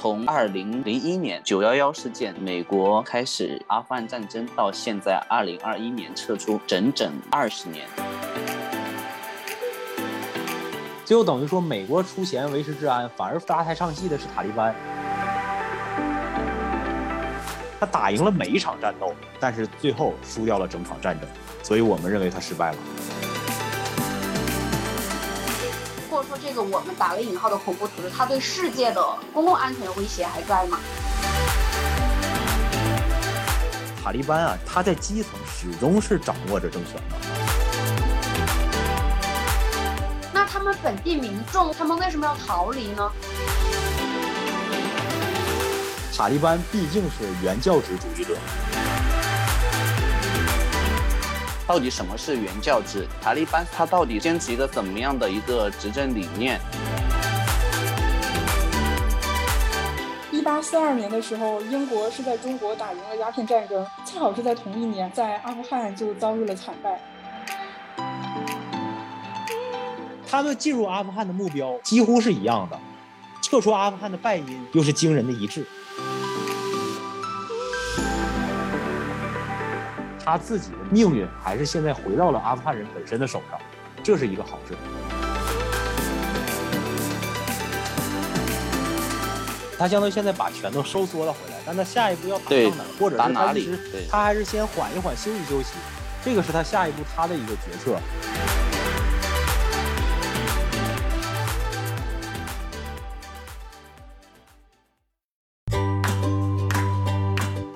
从二零零一年九幺幺事件，美国开始阿富汗战争，到现在二零二一年撤出，整整二十年。最后等于说，美国出钱维持治安，反而搭台唱戏的是塔利班。他打赢了每一场战斗，但是最后输掉了整场战争，所以我们认为他失败了。这个我们打了引号的恐怖组织，它对世界的公共安全的威胁还在吗？塔利班啊，他在基层始终是掌握着政权的。那他们本地民众，他们为什么要逃离呢？塔利班毕竟是原教旨主义者。到底什么是原教旨？塔利班他到底坚持一个怎么样的一个执政理念？一八四二年的时候，英国是在中国打赢了鸦片战争，恰好是在同一年，在阿富汗就遭遇了惨败。他们进入阿富汗的目标几乎是一样的，撤出阿富汗的败因又是惊人的一致。他自己的命运还是现在回到了阿富汗人本身的手上，这是一个好事。他相当于现在把拳头收缩了回来，但他下一步要打到哪，或者是他其实他还是先缓一缓，休息休息，这个是他下一步他的一个决策。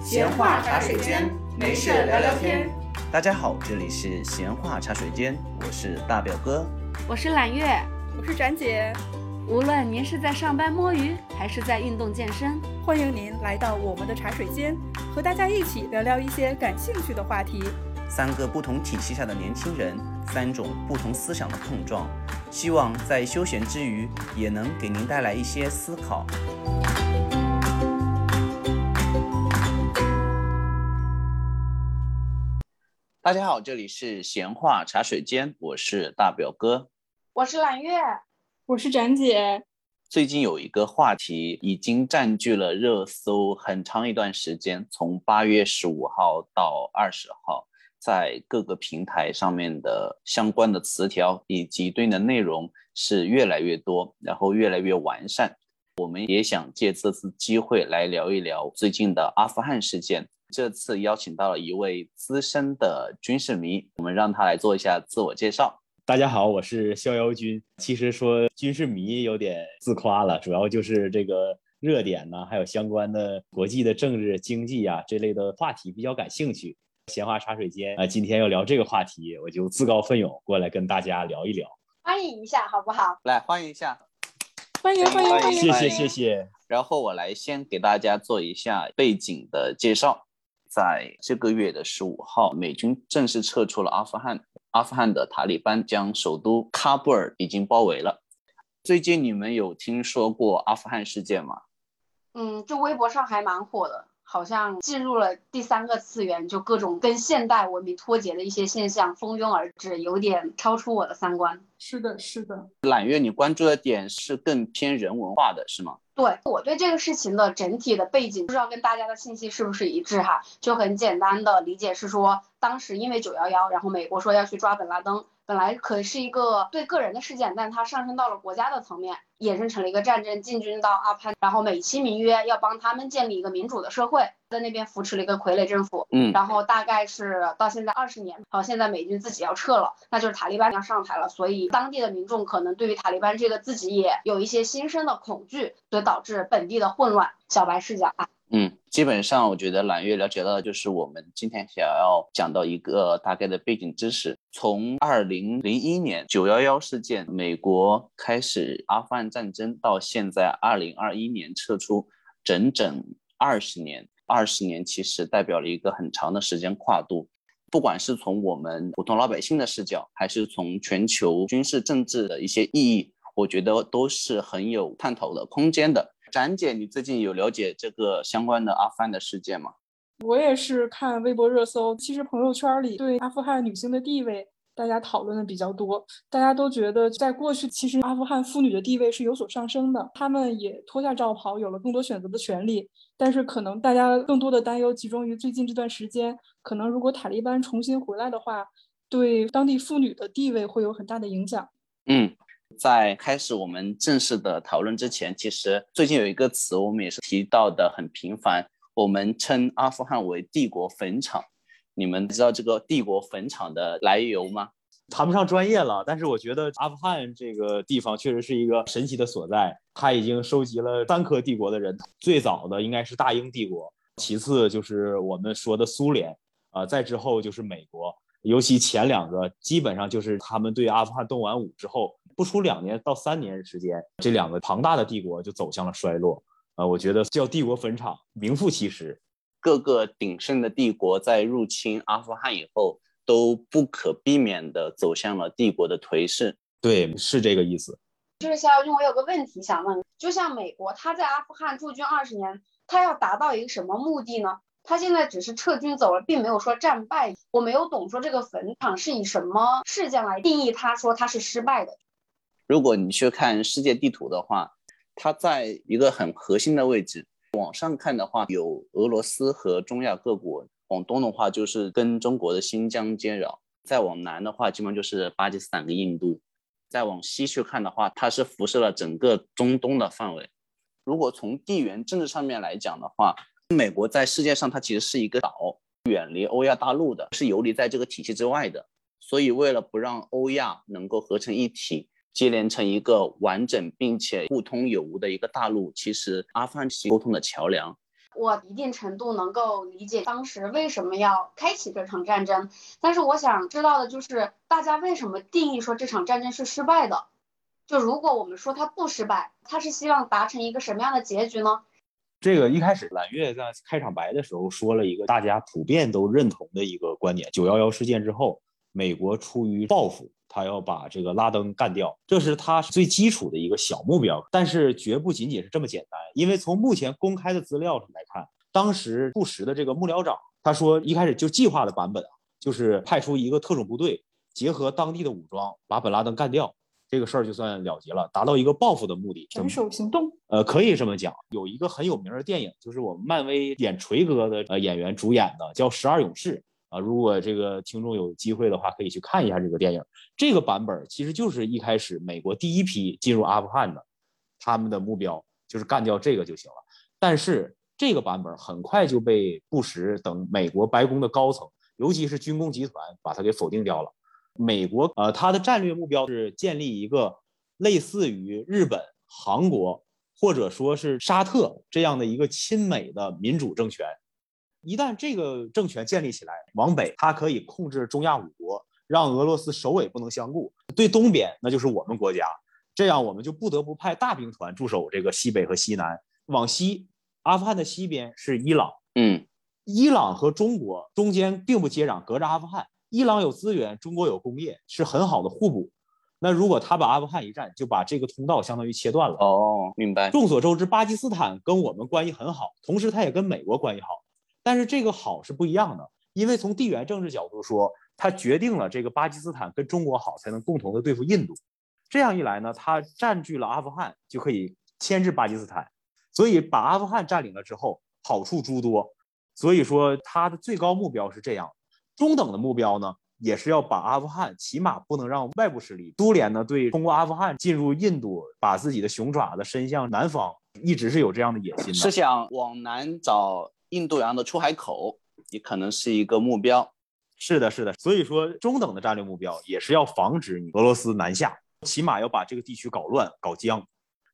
闲话茶水间，没事聊聊天。大家好，这里是闲话茶水间，我是大表哥，我是揽月，我是展姐。无论您是在上班摸鱼，还是在运动健身，欢迎您来到我们的茶水间，和大家一起聊聊一些感兴趣的话题。三个不同体系下的年轻人，三种不同思想的碰撞，希望在休闲之余，也能给您带来一些思考。大家好，这里是闲话茶水间，我是大表哥，我是揽月，我是展姐。最近有一个话题已经占据了热搜很长一段时间，从八月十五号到二十号，在各个平台上面的相关的词条以及对应的内容是越来越多，然后越来越完善。我们也想借这次机会来聊一聊最近的阿富汗事件。这次邀请到了一位资深的军事迷，我们让他来做一下自我介绍。大家好，我是逍遥君。其实说军事迷有点自夸了，主要就是这个热点呢，还有相关的国际的政治、经济啊这类的话题比较感兴趣。闲话茶水间啊，今天要聊这个话题，我就自告奋勇过来跟大家聊一聊，欢迎一下好不好？来欢迎一下，欢迎欢迎欢迎，谢谢谢谢。然后我来先给大家做一下背景的介绍。在这个月的十五号，美军正式撤出了阿富汗。阿富汗的塔利班将首都喀布尔已经包围了。最近你们有听说过阿富汗事件吗？嗯，就微博上还蛮火的，好像进入了第三个次元，就各种跟现代文明脱节的一些现象蜂拥而至，有点超出我的三观。是的，是的。揽月，你关注的点是更偏人文化的，是吗？对我对这个事情的整体的背景，不知道跟大家的信息是不是一致哈？就很简单的理解是说，当时因为九幺幺，然后美国说要去抓本拉登，本来可是一个对个人的事件，但它上升到了国家的层面，衍生成了一个战争，进军到阿富汗，然后美其名曰要帮他们建立一个民主的社会，在那边扶持了一个傀儡政府，嗯，然后大概是到现在二十年，好，现在美军自己要撤了，那就是塔利班要上台了，所以当地的民众可能对于塔利班这个自己也有一些心生的恐惧，所以导致本地的混乱。小白视角啊，嗯，基本上我觉得揽月了解到的就是我们今天想要讲到一个大概的背景知识。从二零零一年九幺幺事件，美国开始阿富汗战争，到现在二零二一年撤出，整整二十年。二十年其实代表了一个很长的时间跨度。不管是从我们普通老百姓的视角，还是从全球军事政治的一些意义，我觉得都是很有探讨的空间的。展姐，你最近有了解这个相关的阿富汗的事件吗？我也是看微博热搜，其实朋友圈里对阿富汗女性的地位大家讨论的比较多。大家都觉得，在过去，其实阿富汗妇女的地位是有所上升的，她们也脱下罩袍，有了更多选择的权利。但是，可能大家更多的担忧集中于最近这段时间，可能如果塔利班重新回来的话，对当地妇女的地位会有很大的影响。嗯。在开始我们正式的讨论之前，其实最近有一个词，我们也是提到的很频繁，我们称阿富汗为帝国坟场。你们知道这个帝国坟场的来由吗？谈不上专业了，但是我觉得阿富汗这个地方确实是一个神奇的所在。它已经收集了三颗帝国的人，最早的应该是大英帝国，其次就是我们说的苏联，啊，再之后就是美国。尤其前两个，基本上就是他们对阿富汗动完武之后。不出两年到三年时间，这两个庞大的帝国就走向了衰落。啊，我觉得叫帝国坟场名副其实。各个鼎盛的帝国在入侵阿富汗以后，都不可避免地走向了帝国的颓势。对，是这个意思。就是肖军，我有个问题想问，就像美国，他在阿富汗驻军二十年，他要达到一个什么目的呢？他现在只是撤军走了，并没有说战败。我没有懂，说这个坟场是以什么事件来定义？他说他是失败的。如果你去看世界地图的话，它在一个很核心的位置。往上看的话，有俄罗斯和中亚各国；往东的话，就是跟中国的新疆接壤；再往南的话，基本上就是巴基斯坦跟印度；再往西去看的话，它是辐射了整个中东的范围。如果从地缘政治上面来讲的话，美国在世界上它其实是一个岛，远离欧亚大陆的，是游离在这个体系之外的。所以，为了不让欧亚能够合成一体。接连成一个完整并且互通有无的一个大陆，其实阿富汗是沟通的桥梁。我一定程度能够理解当时为什么要开启这场战争，但是我想知道的就是大家为什么定义说这场战争是失败的？就如果我们说它不失败，它是希望达成一个什么样的结局呢？这个一开始揽月在开场白的时候说了一个大家普遍都认同的一个观点：九幺幺事件之后，美国出于报复。他要把这个拉登干掉，这是他最基础的一个小目标，但是绝不仅仅是这么简单。因为从目前公开的资料上来看，当时布什的这个幕僚长他说，一开始就计划的版本啊，就是派出一个特种部队，结合当地的武装，把本拉登干掉，这个事儿就算了结了，达到一个报复的目的。斩首行动，呃，可以这么讲。有一个很有名的电影，就是我们漫威演锤哥的呃演员主演的，叫《十二勇士》。啊，如果这个听众有机会的话，可以去看一下这个电影。这个版本其实就是一开始美国第一批进入阿富汗的，他们的目标就是干掉这个就行了。但是这个版本很快就被布什等美国白宫的高层，尤其是军工集团，把它给否定掉了。美国呃，它的战略目标是建立一个类似于日本、韩国或者说是沙特这样的一个亲美的民主政权。一旦这个政权建立起来，往北它可以控制中亚五国，让俄罗斯首尾不能相顾；对东边那就是我们国家，这样我们就不得不派大兵团驻守这个西北和西南。往西，阿富汗的西边是伊朗，嗯，伊朗和中国中间并不接壤，隔着阿富汗。伊朗有资源，中国有工业，是很好的互补。那如果他把阿富汗一占，就把这个通道相当于切断了。哦，明白。众所周知，巴基斯坦跟我们关系很好，同时他也跟美国关系好。但是这个好是不一样的，因为从地缘政治角度说，它决定了这个巴基斯坦跟中国好，才能共同的对付印度。这样一来呢，它占据了阿富汗，就可以牵制巴基斯坦。所以把阿富汗占领了之后，好处诸多。所以说它的最高目标是这样，中等的目标呢，也是要把阿富汗起码不能让外部势力苏联呢对通过阿富汗进入印度，把自己的熊爪子伸向南方，一直是有这样的野心的，是想往南找。印度洋的出海口也可能是一个目标，是的，是的。所以说，中等的战略目标也是要防止你俄罗斯南下，起码要把这个地区搞乱、搞僵。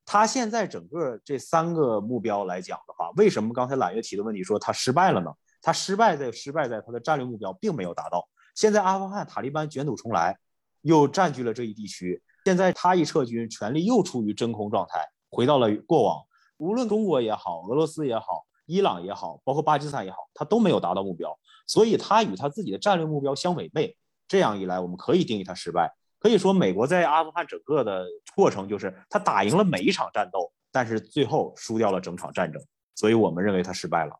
他现在整个这三个目标来讲的话，为什么刚才揽月提的问题说他失败了呢？他失败在失败在他的战略目标并没有达到。现在阿富汗塔利班卷土重来，又占据了这一地区。现在他一撤军，权力又处于真空状态，回到了过往。无论中国也好，俄罗斯也好。伊朗也好，包括巴基斯坦也好，他都没有达到目标，所以他与他自己的战略目标相违背。这样一来，我们可以定义他失败。可以说，美国在阿富汗整个的过程就是他打赢了每一场战斗，但是最后输掉了整场战争，所以我们认为他失败了。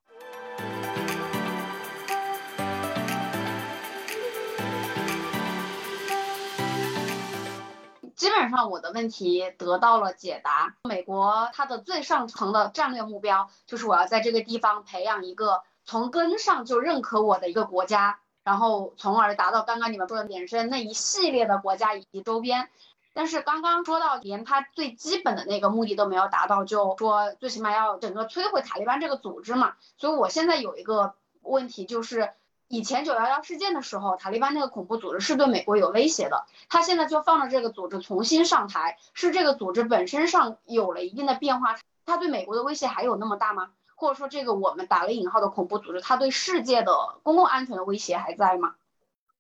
基本上我的问题得到了解答。美国它的最上层的战略目标就是我要在这个地方培养一个从根上就认可我的一个国家，然后从而达到刚刚你们说的衍生那一系列的国家以及周边。但是刚刚说到连他最基本的那个目的都没有达到，就说最起码要整个摧毁塔利班这个组织嘛。所以我现在有一个问题就是。以前九幺幺事件的时候，塔利班那个恐怖组织是对美国有威胁的。他现在就放着这个组织重新上台，是这个组织本身上有了一定的变化，他对美国的威胁还有那么大吗？或者说，这个我们打了引号的恐怖组织，它对世界的公共安全的威胁还在吗？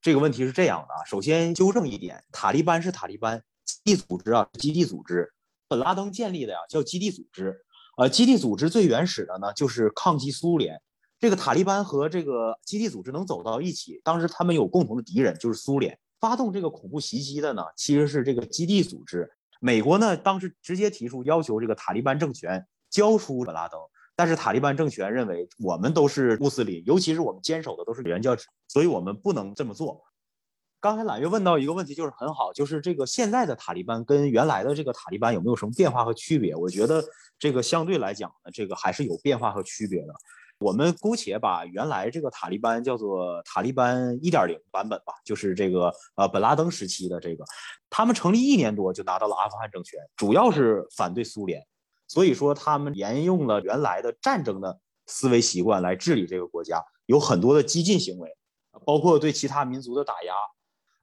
这个问题是这样的啊，首先纠正一点，塔利班是塔利班基地组织啊，基地组织，本拉登建立的呀，叫基地组织。呃，基地组织最原始的呢，就是抗击苏联。这个塔利班和这个基地组织能走到一起，当时他们有共同的敌人，就是苏联。发动这个恐怖袭击的呢，其实是这个基地组织。美国呢，当时直接提出要求，这个塔利班政权交出本拉登。但是塔利班政权认为，我们都是穆斯林，尤其是我们坚守的都是原教旨，所以我们不能这么做。刚才揽月问到一个问题，就是很好，就是这个现在的塔利班跟原来的这个塔利班有没有什么变化和区别？我觉得这个相对来讲呢，这个还是有变化和区别的。我们姑且把原来这个塔利班叫做塔利班一点零版本吧，就是这个呃本拉登时期的这个，他们成立一年多就拿到了阿富汗政权，主要是反对苏联，所以说他们沿用了原来的战争的思维习惯来治理这个国家，有很多的激进行为，包括对其他民族的打压。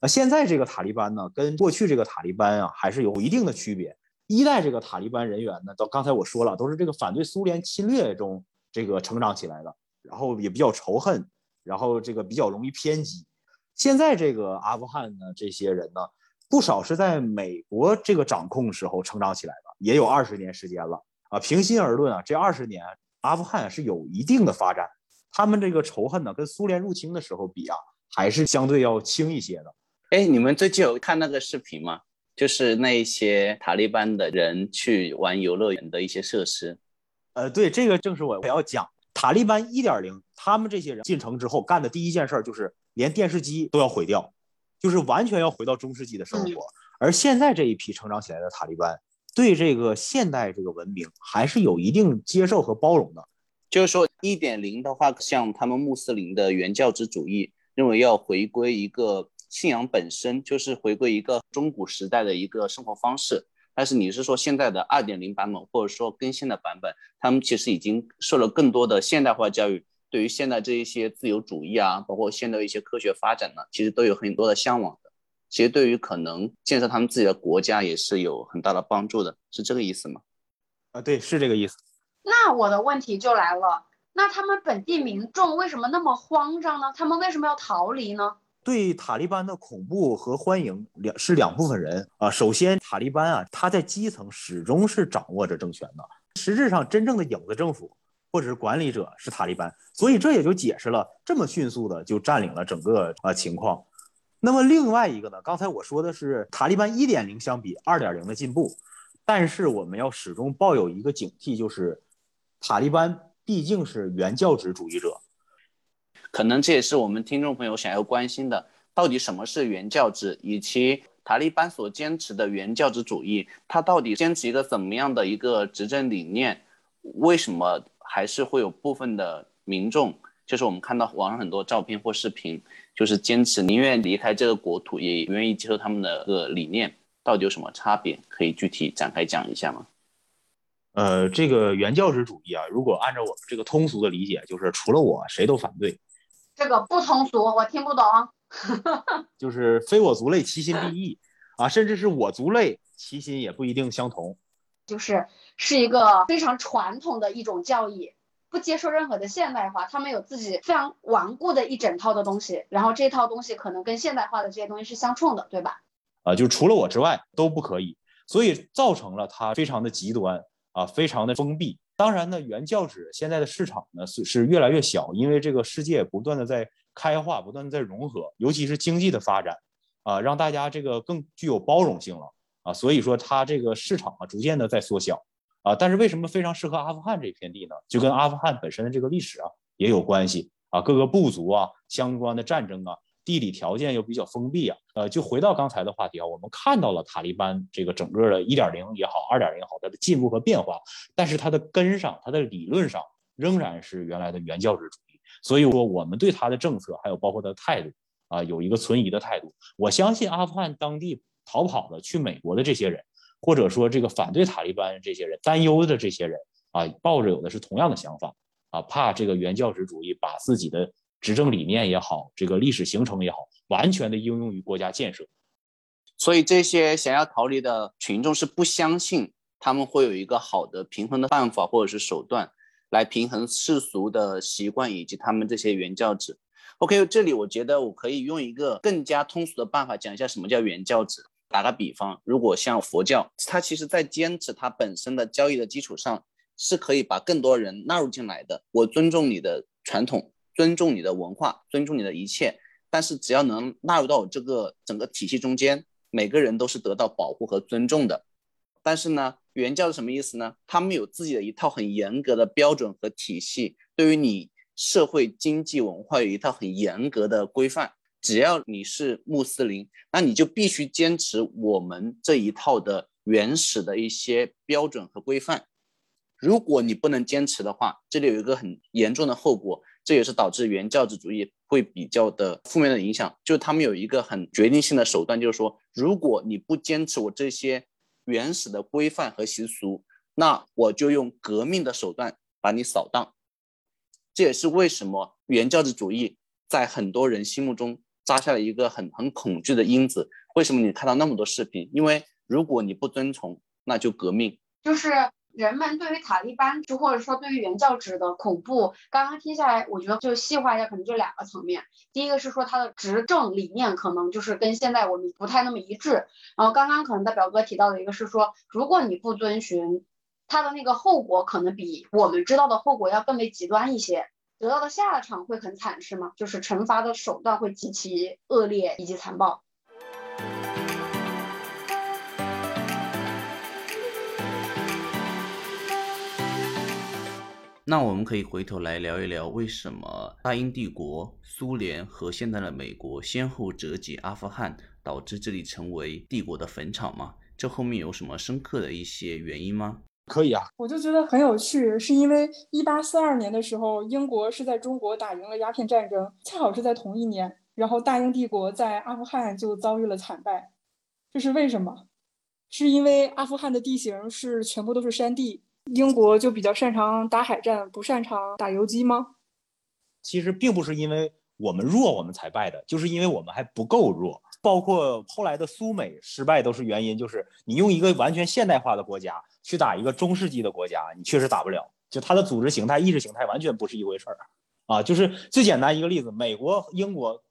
那，现在这个塔利班呢，跟过去这个塔利班啊还是有一定的区别。一代这个塔利班人员呢，到刚才我说了，都是这个反对苏联侵略中。这个成长起来的，然后也比较仇恨，然后这个比较容易偏激。现在这个阿富汗呢，这些人呢，不少是在美国这个掌控时候成长起来的，也有二十年时间了啊。平心而论啊，这二十年阿富汗是有一定的发展，他们这个仇恨呢，跟苏联入侵的时候比啊，还是相对要轻一些的。哎，你们最近有看那个视频吗？就是那些塔利班的人去玩游乐园的一些设施。呃，对，这个正是我我要讲塔利班一点零，他们这些人进城之后干的第一件事就是连电视机都要毁掉，就是完全要回到中世纪的生活。而现在这一批成长起来的塔利班，对这个现代这个文明还是有一定接受和包容的。就是说一点零的话，像他们穆斯林的原教旨主义认为要回归一个信仰本身，就是回归一个中古时代的一个生活方式。但是你是说现在的二点零版本，或者说更新的版本，他们其实已经受了更多的现代化教育，对于现在这一些自由主义啊，包括现在一些科学发展呢，其实都有很多的向往的。其实对于可能建设他们自己的国家也是有很大的帮助的，是这个意思吗？啊，对，是这个意思。那我的问题就来了，那他们本地民众为什么那么慌张呢？他们为什么要逃离呢？对塔利班的恐怖和欢迎两是两部分人啊。首先，塔利班啊，他在基层始终是掌握着政权的，实质上真正的影子政府或者是管理者是塔利班，所以这也就解释了这么迅速的就占领了整个啊情况。那么另外一个呢，刚才我说的是塔利班一点零相比二点零的进步，但是我们要始终抱有一个警惕，就是塔利班毕竟是原教旨主义者。可能这也是我们听众朋友想要关心的，到底什么是原教旨，以及塔利班所坚持的原教旨主义，它到底坚持一个怎么样的一个执政理念？为什么还是会有部分的民众，就是我们看到网上很多照片或视频，就是坚持宁愿离开这个国土，也愿意接受他们的个理念，到底有什么差别？可以具体展开讲一下吗？呃，这个原教旨主义啊，如果按照我们这个通俗的理解，就是除了我谁都反对。这个不通俗，我听不懂。就是非我族类，其心必异啊，甚至是我族类，其心也不一定相同。就是是一个非常传统的一种教义，不接受任何的现代化，他们有自己非常顽固的一整套的东西，然后这套东西可能跟现代化的这些东西是相冲的，对吧？啊，就除了我之外都不可以，所以造成了它非常的极端啊，非常的封闭。当然呢，原教旨现在的市场呢是是越来越小，因为这个世界不断的在开化，不断的在融合，尤其是经济的发展，啊，让大家这个更具有包容性了啊，所以说它这个市场啊逐渐的在缩小啊。但是为什么非常适合阿富汗这片地呢？就跟阿富汗本身的这个历史啊也有关系啊，各个部族啊相关的战争啊，地理条件又比较封闭啊。呃，就回到刚才的话题啊，我们看到了塔利班这个整个的一点零也好，二点零也好，它的进步和变化，但是它的根上，它的理论上仍然是原来的原教旨主义。所以说，我们对它的政策还有包括它的态度啊，有一个存疑的态度。我相信阿富汗当地逃跑的去美国的这些人，或者说这个反对塔利班这些人担忧的这些人啊，抱着有的是同样的想法啊，怕这个原教旨主义把自己的执政理念也好，这个历史形成也好，完全的应用于国家建设。所以这些想要逃离的群众是不相信他们会有一个好的平衡的办法或者是手段。来平衡世俗的习惯以及他们这些原教旨。OK，这里我觉得我可以用一个更加通俗的办法讲一下什么叫原教旨。打个比方，如果像佛教，它其实在坚持它本身的教义的基础上，是可以把更多人纳入进来的。我尊重你的传统，尊重你的文化，尊重你的一切，但是只要能纳入到这个整个体系中间，每个人都是得到保护和尊重的。但是呢？原教是什么意思呢？他们有自己的一套很严格的标准和体系，对于你社会、经济、文化有一套很严格的规范。只要你是穆斯林，那你就必须坚持我们这一套的原始的一些标准和规范。如果你不能坚持的话，这里有一个很严重的后果，这也是导致原教旨主义会比较的负面的影响。就是他们有一个很决定性的手段，就是说，如果你不坚持我这些。原始的规范和习俗，那我就用革命的手段把你扫荡。这也是为什么原教旨主义在很多人心目中扎下了一个很很恐惧的因子。为什么你看到那么多视频？因为如果你不遵从，那就革命。就是。人们对于塔利班，就或者说对于原教旨的恐怖，刚刚听下来，我觉得就细化一下，可能就两个层面。第一个是说他的执政理念可能就是跟现在我们不太那么一致。然后刚刚可能大表哥提到的一个是说，如果你不遵循，他的那个后果可能比我们知道的后果要更为极端一些，得到的下场会很惨，是吗？就是惩罚的手段会极其恶劣以及残暴。那我们可以回头来聊一聊，为什么大英帝国、苏联和现在的美国先后折戟阿富汗，导致这里成为帝国的坟场吗？这后面有什么深刻的一些原因吗？可以啊，我就觉得很有趣，是因为一八四二年的时候，英国是在中国打赢了鸦片战争，恰好是在同一年，然后大英帝国在阿富汗就遭遇了惨败，这是为什么？是因为阿富汗的地形是全部都是山地。英国就比较擅长打海战，不擅长打游击吗？其实并不是因为我们弱我们才败的，就是因为我们还不够弱。包括后来的苏美失败都是原因，就是你用一个完全现代化的国家去打一个中世纪的国家，你确实打不了。就它的组织形态、意识形态完全不是一回事儿啊！就是最简单一个例子，美国、英国、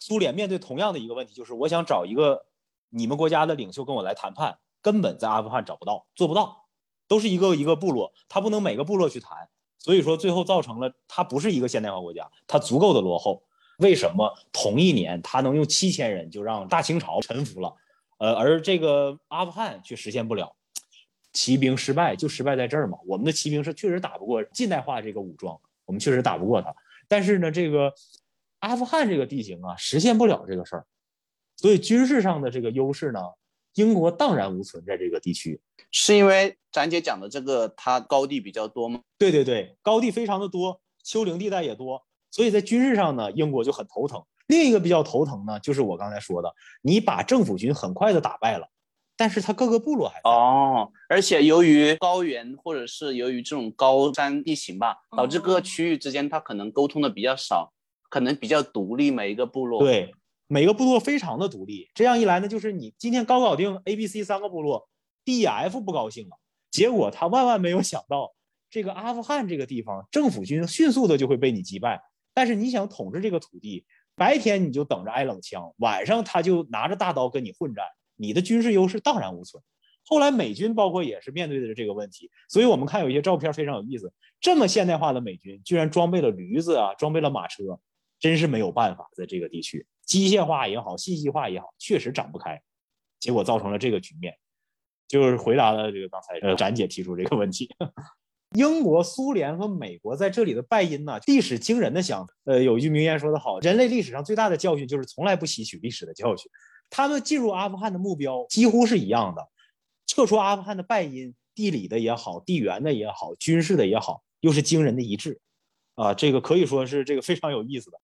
苏联面对同样的一个问题，就是我想找一个你们国家的领袖跟我来谈判，根本在阿富汗找不到，做不到。都是一个一个部落，他不能每个部落去谈，所以说最后造成了他不是一个现代化国家，他足够的落后。为什么同一年他能用七千人就让大清朝臣服了？呃，而这个阿富汗却实现不了，骑兵失败就失败在这儿嘛。我们的骑兵是确实打不过近代化这个武装，我们确实打不过他。但是呢，这个阿富汗这个地形啊，实现不了这个事儿，所以军事上的这个优势呢，英国荡然无存在这个地区。是因为咱姐讲的这个，它高地比较多吗？对对对，高地非常的多，丘陵地带也多，所以在军事上呢，英国就很头疼。另一个比较头疼呢，就是我刚才说的，你把政府军很快的打败了，但是他各个部落还哦，而且由于高原或者是由于这种高山地形吧，导致各个区域之间它可能沟通的比较少，可能比较独立，每一个部落对每个部落非常的独立。这样一来呢，就是你今天刚搞定 A、B、C 三个部落。D F 不高兴了，结果他万万没有想到，这个阿富汗这个地方政府军迅速的就会被你击败。但是你想统治这个土地，白天你就等着挨冷枪，晚上他就拿着大刀跟你混战，你的军事优势荡然无存。后来美军包括也是面对的这个问题，所以我们看有一些照片非常有意思，这么现代化的美军居然装备了驴子啊，装备了马车，真是没有办法在这个地区机械化也好，信息化也好，确实展不开，结果造成了这个局面。就是回答了这个刚才呃展姐提出这个问题。英国、苏联和美国在这里的败因呢，历史惊人的相似。呃，有一句名言说得好，人类历史上最大的教训就是从来不吸取历史的教训。他们进入阿富汗的目标几乎是一样的，撤出阿富汗的败因，地理的也好，地缘的也好，军事的也好，又是惊人的一致。啊，这个可以说是这个非常有意思的。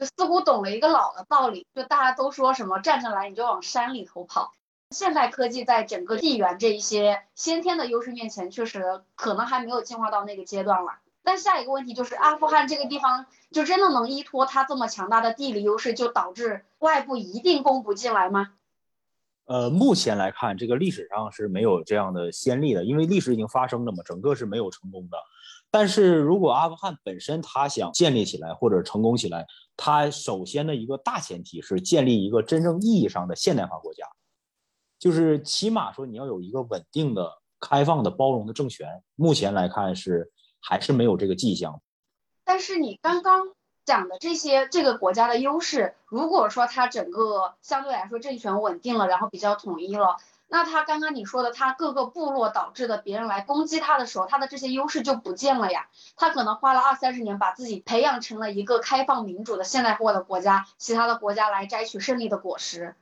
就似乎懂了一个老的道理，就大家都说什么站上来你就往山里头跑。现代科技在整个地缘这一些先天的优势面前，确实可能还没有进化到那个阶段了。但下一个问题就是，阿富汗这个地方就真的能依托它这么强大的地理优势，就导致外部一定攻不进来吗？呃，目前来看，这个历史上是没有这样的先例的，因为历史已经发生了嘛，整个是没有成功的。但是如果阿富汗本身它想建立起来或者成功起来，它首先的一个大前提是建立一个真正意义上的现代化国家。就是起码说，你要有一个稳定的、开放的、包容的政权。目前来看是还是没有这个迹象。但是你刚刚讲的这些这个国家的优势，如果说它整个相对来说政权稳定了，然后比较统一了，那他刚刚你说的他各个部落导致的别人来攻击他的时候，他的这些优势就不见了呀。他可能花了二三十年把自己培养成了一个开放民主的现代化的国家，其他的国家来摘取胜利的果实。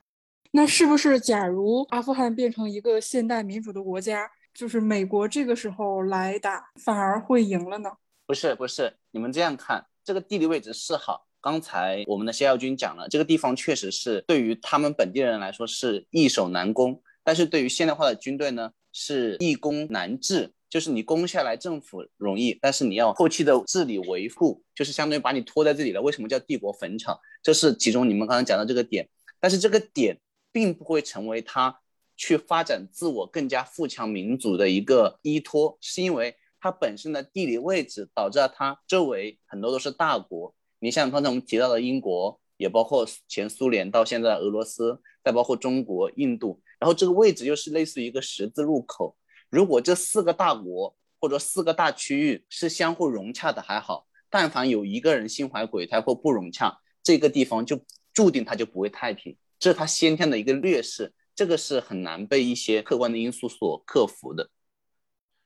那是不是，假如阿富汗变成一个现代民主的国家，就是美国这个时候来打，反而会赢了呢？不是，不是，你们这样看，这个地理位置是好。刚才我们的谢耀军讲了，这个地方确实是对于他们本地人来说是易守难攻，但是对于现代化的军队呢，是易攻难治。就是你攻下来政府容易，但是你要后期的治理维护，就是相当于把你拖在这里了。为什么叫帝国坟场？这是其中你们刚刚讲的这个点，但是这个点。并不会成为他去发展自我更加富强民族的一个依托，是因为它本身的地理位置导致了它周围很多都是大国。你像刚才我们提到的英国，也包括前苏联到现在俄罗斯，再包括中国、印度，然后这个位置又是类似于一个十字路口。如果这四个大国或者四个大区域是相互融洽的还好，但凡有一个人心怀鬼胎或不融洽，这个地方就注定它就不会太平。这是它先天的一个劣势，这个是很难被一些客观的因素所克服的。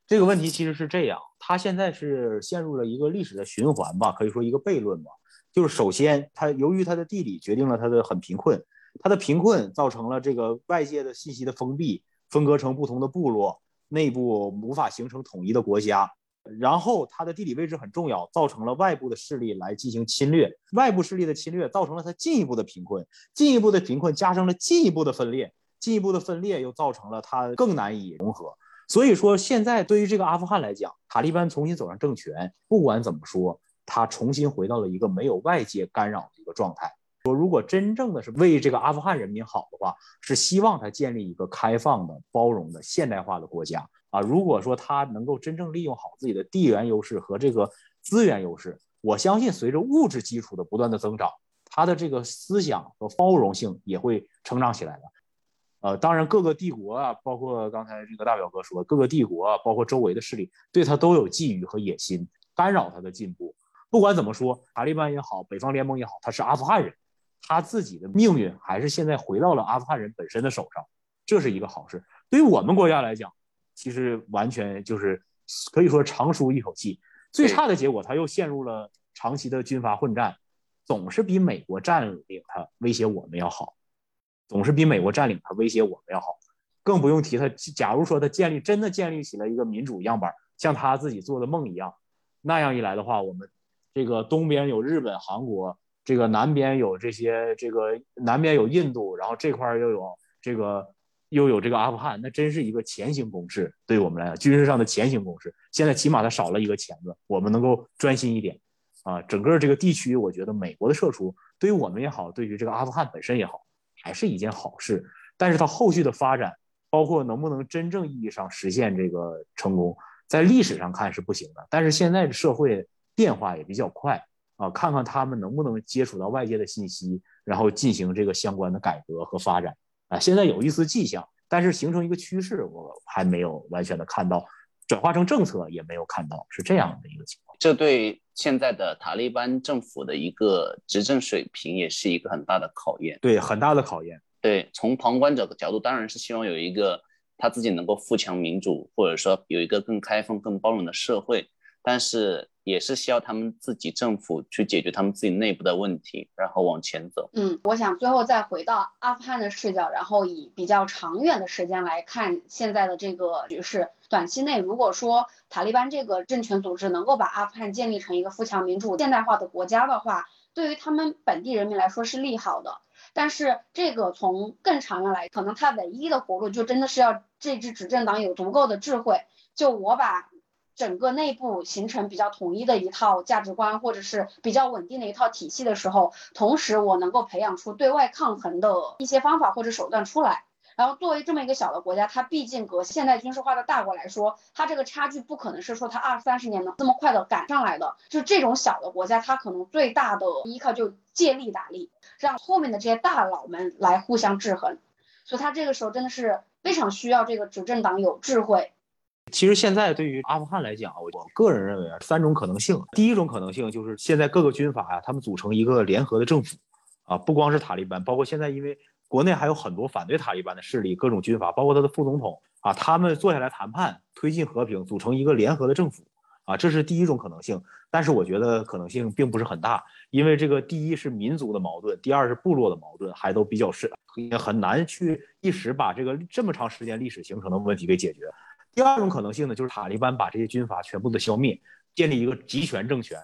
这个问题其实是这样，他现在是陷入了一个历史的循环吧，可以说一个悖论吧。就是首先，他由于他的地理决定了他的很贫困，他的贫困造成了这个外界的信息的封闭，分割成不同的部落，内部无法形成统一的国家。然后它的地理位置很重要，造成了外部的势力来进行侵略，外部势力的侵略造成了它进一步的贫困，进一步的贫困加深了进一步的分裂，进一步的分裂又造成了它更难以融合。所以说，现在对于这个阿富汗来讲，塔利班重新走上政权，不管怎么说，他重新回到了一个没有外界干扰的一个状态。说如果真正的是为这个阿富汗人民好的话，是希望他建立一个开放的、包容的、现代化的国家。啊，如果说他能够真正利用好自己的地缘优势和这个资源优势，我相信随着物质基础的不断的增长，他的这个思想和包容性也会成长起来的。呃，当然各个帝国啊，包括刚才这个大表哥说，各个帝国包括周围的势力对他都有觊觎和野心，干扰他的进步。不管怎么说，塔利班也好，北方联盟也好，他是阿富汗人，他自己的命运还是现在回到了阿富汗人本身的手上，这是一个好事。对于我们国家来讲。其实完全就是可以说长舒一口气。最差的结果，他又陷入了长期的军阀混战，总是比美国占领他威胁我们要好，总是比美国占领他威胁我们要好。更不用提他，假如说他建立真的建立起了一个民主样板，像他自己做的梦一样，那样一来的话，我们这个东边有日本、韩国，这个南边有这些，这个南边有印度，然后这块又有这个。又有这个阿富汗，那真是一个前行攻势，对我们来讲，军事上的前行攻势。现在起码它少了一个钳子，我们能够专心一点啊。整个这个地区，我觉得美国的撤出对于我们也好，对于这个阿富汗本身也好，还是一件好事。但是它后续的发展，包括能不能真正意义上实现这个成功，在历史上看是不行的。但是现在的社会变化也比较快啊，看看他们能不能接触到外界的信息，然后进行这个相关的改革和发展。啊，现在有一丝迹象，但是形成一个趋势，我还没有完全的看到，转化成政策也没有看到，是这样的一个情况。这对现在的塔利班政府的一个执政水平也是一个很大的考验，对，很大的考验。对，从旁观者的角度，当然是希望有一个他自己能够富强民主，或者说有一个更开放、更包容的社会，但是也是需要他们自己政府去解决他们自己内部的问题，然后往前走。嗯，我想最后再回到阿富汗的视角，然后以比较长远的时间来看现在的这个局势。短期内，如果说塔利班这个政权组织能够把阿富汗建立成一个富强、民主、现代化的国家的话，对于他们本地人民来说是利好的。但是这个从更长远来，可能它唯一的活路就真的是要这支执政党有足够的智慧，就我把整个内部形成比较统一的一套价值观，或者是比较稳定的一套体系的时候，同时我能够培养出对外抗衡的一些方法或者手段出来。然后作为这么一个小的国家，它毕竟和现代军事化的大国来说，它这个差距不可能是说它二三十年能这么快的赶上来的。就这种小的国家，它可能最大的依靠就借力打力，让后面的这些大佬们来互相制衡。所以它这个时候真的是非常需要这个执政党有智慧。其实现在对于阿富汗来讲，我个人认为啊，三种可能性。第一种可能性就是现在各个军阀呀，他们组成一个联合的政府，啊，不光是塔利班，包括现在因为。国内还有很多反对塔利班的势力，各种军阀，包括他的副总统啊，他们坐下来谈判，推进和平，组成一个联合的政府啊，这是第一种可能性。但是我觉得可能性并不是很大，因为这个第一是民族的矛盾，第二是部落的矛盾，还都比较深，很难去一时把这个这么长时间历史形成的问题给解决。第二种可能性呢，就是塔利班把这些军阀全部的消灭，建立一个集权政权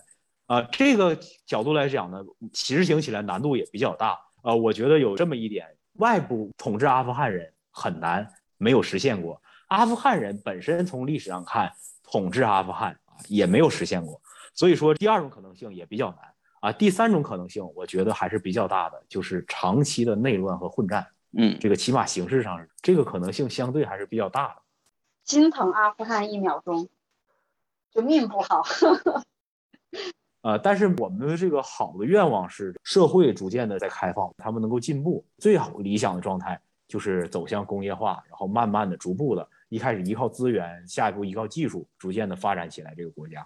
啊，这个角度来讲呢，实行起来难度也比较大啊。我觉得有这么一点。外部统治阿富汗人很难，没有实现过。阿富汗人本身从历史上看，统治阿富汗啊也没有实现过。所以说，第二种可能性也比较难啊。第三种可能性，我觉得还是比较大的，就是长期的内乱和混战。嗯，这个起码形式上，这个可能性相对还是比较大的。心疼阿富汗一秒钟，就命不好。呃，但是我们的这个好的愿望是社会逐渐的在开放，他们能够进步。最好理想的状态就是走向工业化，然后慢慢的、逐步的，一开始依靠资源，下一步依靠技术，逐渐的发展起来这个国家。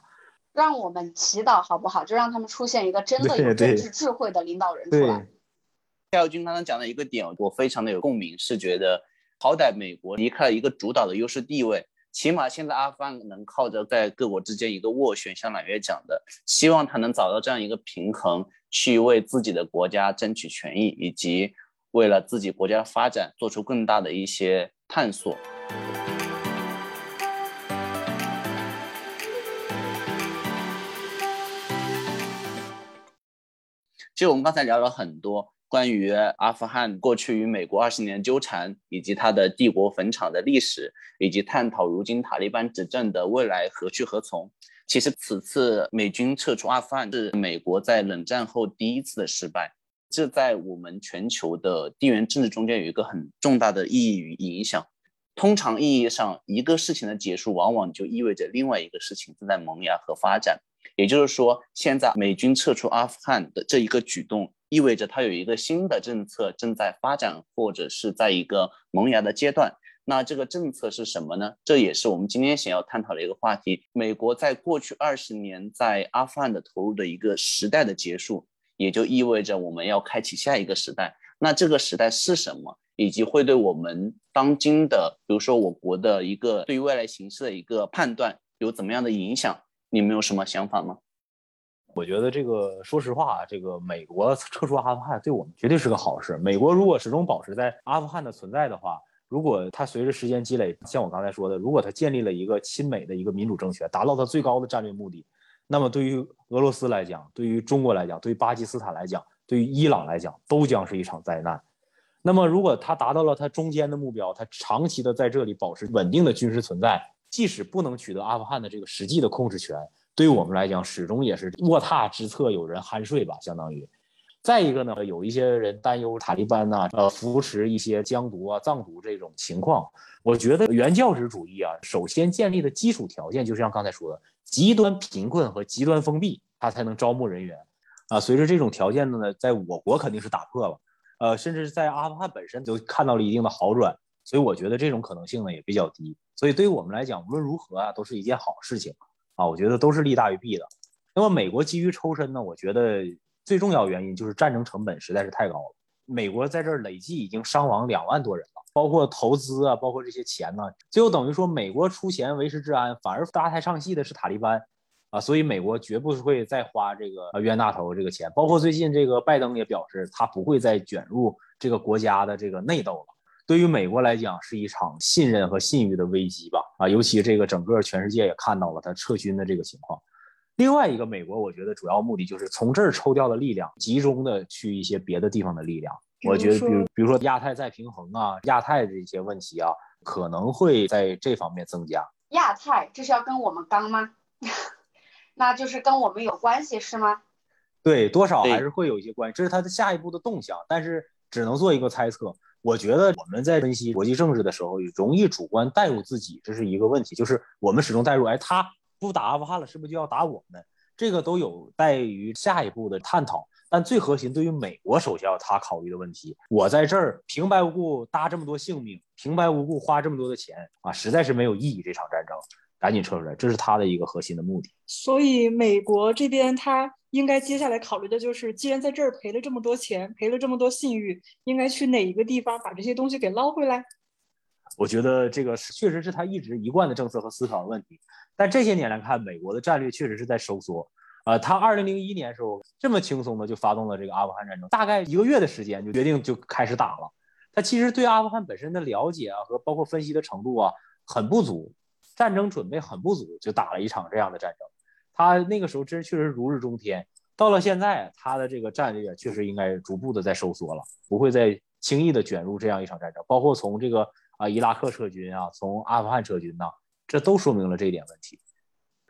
让我们祈祷好不好？就让他们出现一个真的有政治智慧的领导人出来。夏耀军刚刚讲的一个点，我非常的有共鸣，是觉得好歹美国离开了一个主导的优势地位。起码现在阿富汗能靠着在各国之间一个斡旋，像揽月讲的，希望他能找到这样一个平衡，去为自己的国家争取权益，以及为了自己国家的发展做出更大的一些探索。其实我们刚才聊了很多。关于阿富汗过去与美国二十年纠缠，以及它的帝国坟场的历史，以及探讨如今塔利班执政的未来何去何从。其实，此次美军撤出阿富汗是美国在冷战后第一次的失败，这在我们全球的地缘政治中间有一个很重大的意义与影响。通常意义上，一个事情的结束往往就意味着另外一个事情正在萌芽和发展。也就是说，现在美军撤出阿富汗的这一个举动。意味着它有一个新的政策正在发展，或者是在一个萌芽的阶段。那这个政策是什么呢？这也是我们今天想要探讨的一个话题。美国在过去二十年在阿富汗的投入的一个时代的结束，也就意味着我们要开启下一个时代。那这个时代是什么？以及会对我们当今的，比如说我国的一个对于未来形势的一个判断有怎么样的影响？你们有什么想法吗？我觉得这个，说实话，这个美国撤出阿富汗对我们绝对是个好事。美国如果始终保持在阿富汗的存在的话，如果它随着时间积累，像我刚才说的，如果它建立了一个亲美的一个民主政权，达到它最高的战略目的，那么对于俄罗斯来讲，对于中国来讲，对于巴基斯坦来讲，对于伊朗来讲，都将是一场灾难。那么如果它达到了它中间的目标，它长期的在这里保持稳定的军事存在，即使不能取得阿富汗的这个实际的控制权。对我们来讲，始终也是卧榻之侧有人酣睡吧，相当于。再一个呢，有一些人担忧塔利班呐，呃，扶持一些疆独啊、藏独这种情况。我觉得原教旨主义啊，首先建立的基础条件，就像刚才说的，极端贫困和极端封闭，它才能招募人员。啊，随着这种条件的呢，在我国肯定是打破了，呃，甚至在阿富汗本身就看到了一定的好转。所以我觉得这种可能性呢也比较低。所以对于我们来讲，无论如何啊，都是一件好事情。啊我觉得都是利大于弊的。那么美国急于抽身呢？我觉得最重要原因就是战争成本实在是太高了。美国在这儿累计已经伤亡两万多人了，包括投资啊，包括这些钱呢，最后等于说美国出钱维持治安，反而搭台唱戏的是塔利班啊，所以美国绝不会再花这个冤大头这个钱。包括最近这个拜登也表示，他不会再卷入这个国家的这个内斗了。对于美国来讲，是一场信任和信誉的危机吧？啊，尤其这个整个全世界也看到了他撤军的这个情况。另外一个，美国我觉得主要目的就是从这儿抽调的力量，集中的去一些别的地方的力量。我觉得，比如比如说亚太再平衡啊，亚太这些问题啊，可能会在这方面增加。亚太这是要跟我们刚吗？那就是跟我们有关系是吗？对，多少还是会有一些关系，这是他的下一步的动向，但是只能做一个猜测。我觉得我们在分析国际政治的时候，容易主观带入自己，这是一个问题。就是我们始终带入，哎，他不打阿富汗了，是不是就要打我们？这个都有待于下一步的探讨。但最核心，对于美国首先要他考虑的问题，我在这儿平白无故搭这么多性命，平白无故花这么多的钱啊，实在是没有意义。这场战争赶紧撤出来，这是他的一个核心的目的。所以美国这边他。应该接下来考虑的就是，既然在这儿赔了这么多钱，赔了这么多信誉，应该去哪一个地方把这些东西给捞回来？我觉得这个确实是他一直一贯的政策和思考的问题。但这些年来看，美国的战略确实是在收缩。呃，他二零零一年时候这么轻松的就发动了这个阿富汗战争，大概一个月的时间就决定就开始打了。他其实对阿富汗本身的了解啊和包括分析的程度啊很不足，战争准备很不足，就打了一场这样的战争。他那个时候真确实如日中天，到了现在，他的这个战略确实应该逐步的在收缩了，不会再轻易的卷入这样一场战争。包括从这个啊伊拉克撤军啊，从阿富汗撤军呐，这都说明了这一点问题。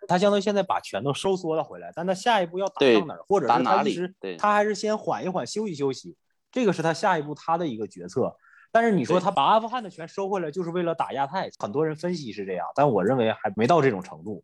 他相当于现在把拳头收缩了回来，但他下一步要打到哪儿，或者是他一直他还是先缓一缓，休息休息，这个是他下一步他的一个决策。但是你说他把阿富汗的拳收回来，就是为了打亚太，很多人分析是这样，但我认为还没到这种程度。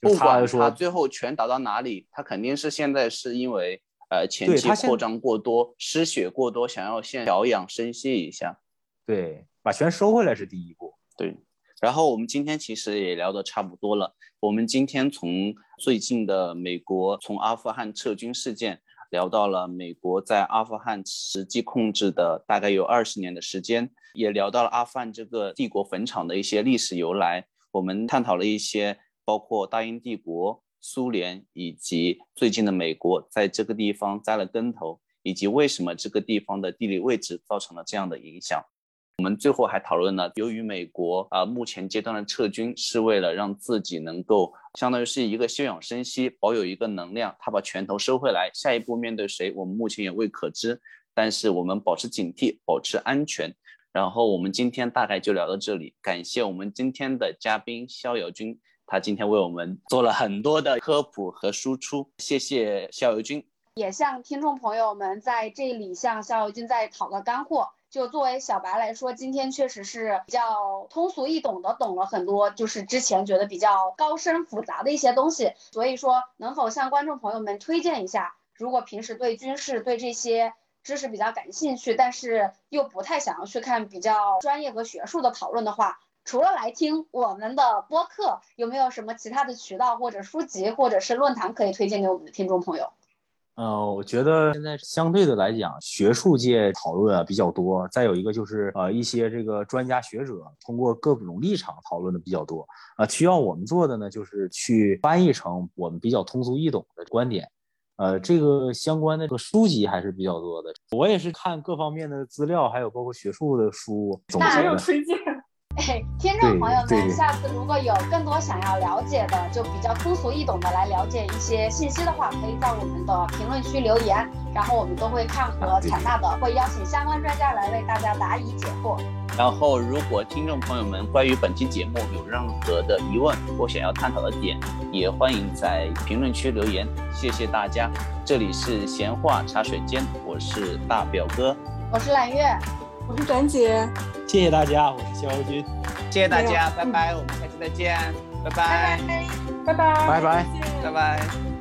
不管他最后拳打到哪里，他肯定是现在是因为呃前期扩张过多，失血过多，想要先调养生息一下。对，把权收回来是第一步。对，然后我们今天其实也聊得差不多了。我们今天从最近的美国从阿富汗撤军事件，聊到了美国在阿富汗实际控制的大概有二十年的时间，也聊到了阿富汗这个帝国坟场的一些历史由来。我们探讨了一些。包括大英帝国、苏联以及最近的美国，在这个地方栽了跟头，以及为什么这个地方的地理位置造成了这样的影响。我们最后还讨论了，由于美国啊目前阶段的撤军是为了让自己能够相当于是一个休养生息，保有一个能量，他把拳头收回来，下一步面对谁，我们目前也未可知。但是我们保持警惕，保持安全。然后我们今天大概就聊到这里，感谢我们今天的嘉宾逍遥君。他今天为我们做了很多的科普和输出，谢谢逍遥君，也向听众朋友们在这里向逍遥君再讨个干货。就作为小白来说，今天确实是比较通俗易懂的，懂了很多，就是之前觉得比较高深复杂的一些东西。所以说，能否向观众朋友们推荐一下，如果平时对军事对这些知识比较感兴趣，但是又不太想要去看比较专业和学术的讨论的话？除了来听我们的播客，有没有什么其他的渠道或者书籍或者是论坛可以推荐给我们的听众朋友？呃，我觉得现在相对的来讲，学术界讨论啊比较多，再有一个就是呃一些这个专家学者通过各种立场讨论的比较多。呃，需要我们做的呢，就是去翻译成我们比较通俗易懂的观点。呃，这个相关的这个书籍还是比较多的。我也是看各方面的资料，还有包括学术的书。那还有推荐？听众朋友们，下次如果有更多想要了解的，就比较通俗易懂的来了解一些信息的话，可以在我们的评论区留言，然后我们都会看和采纳的，会邀请相关专家来为大家答疑解惑。然后，如果听众朋友们关于本期节目有任何的疑问或想要探讨的点，也欢迎在评论区留言。谢谢大家，这里是闲话茶水间，我是大表哥，我是揽月。我是展姐，谢谢大家，我是肖军，谢谢大家，拜拜，我们下期再见，拜拜，拜拜，拜拜，拜拜，拜拜。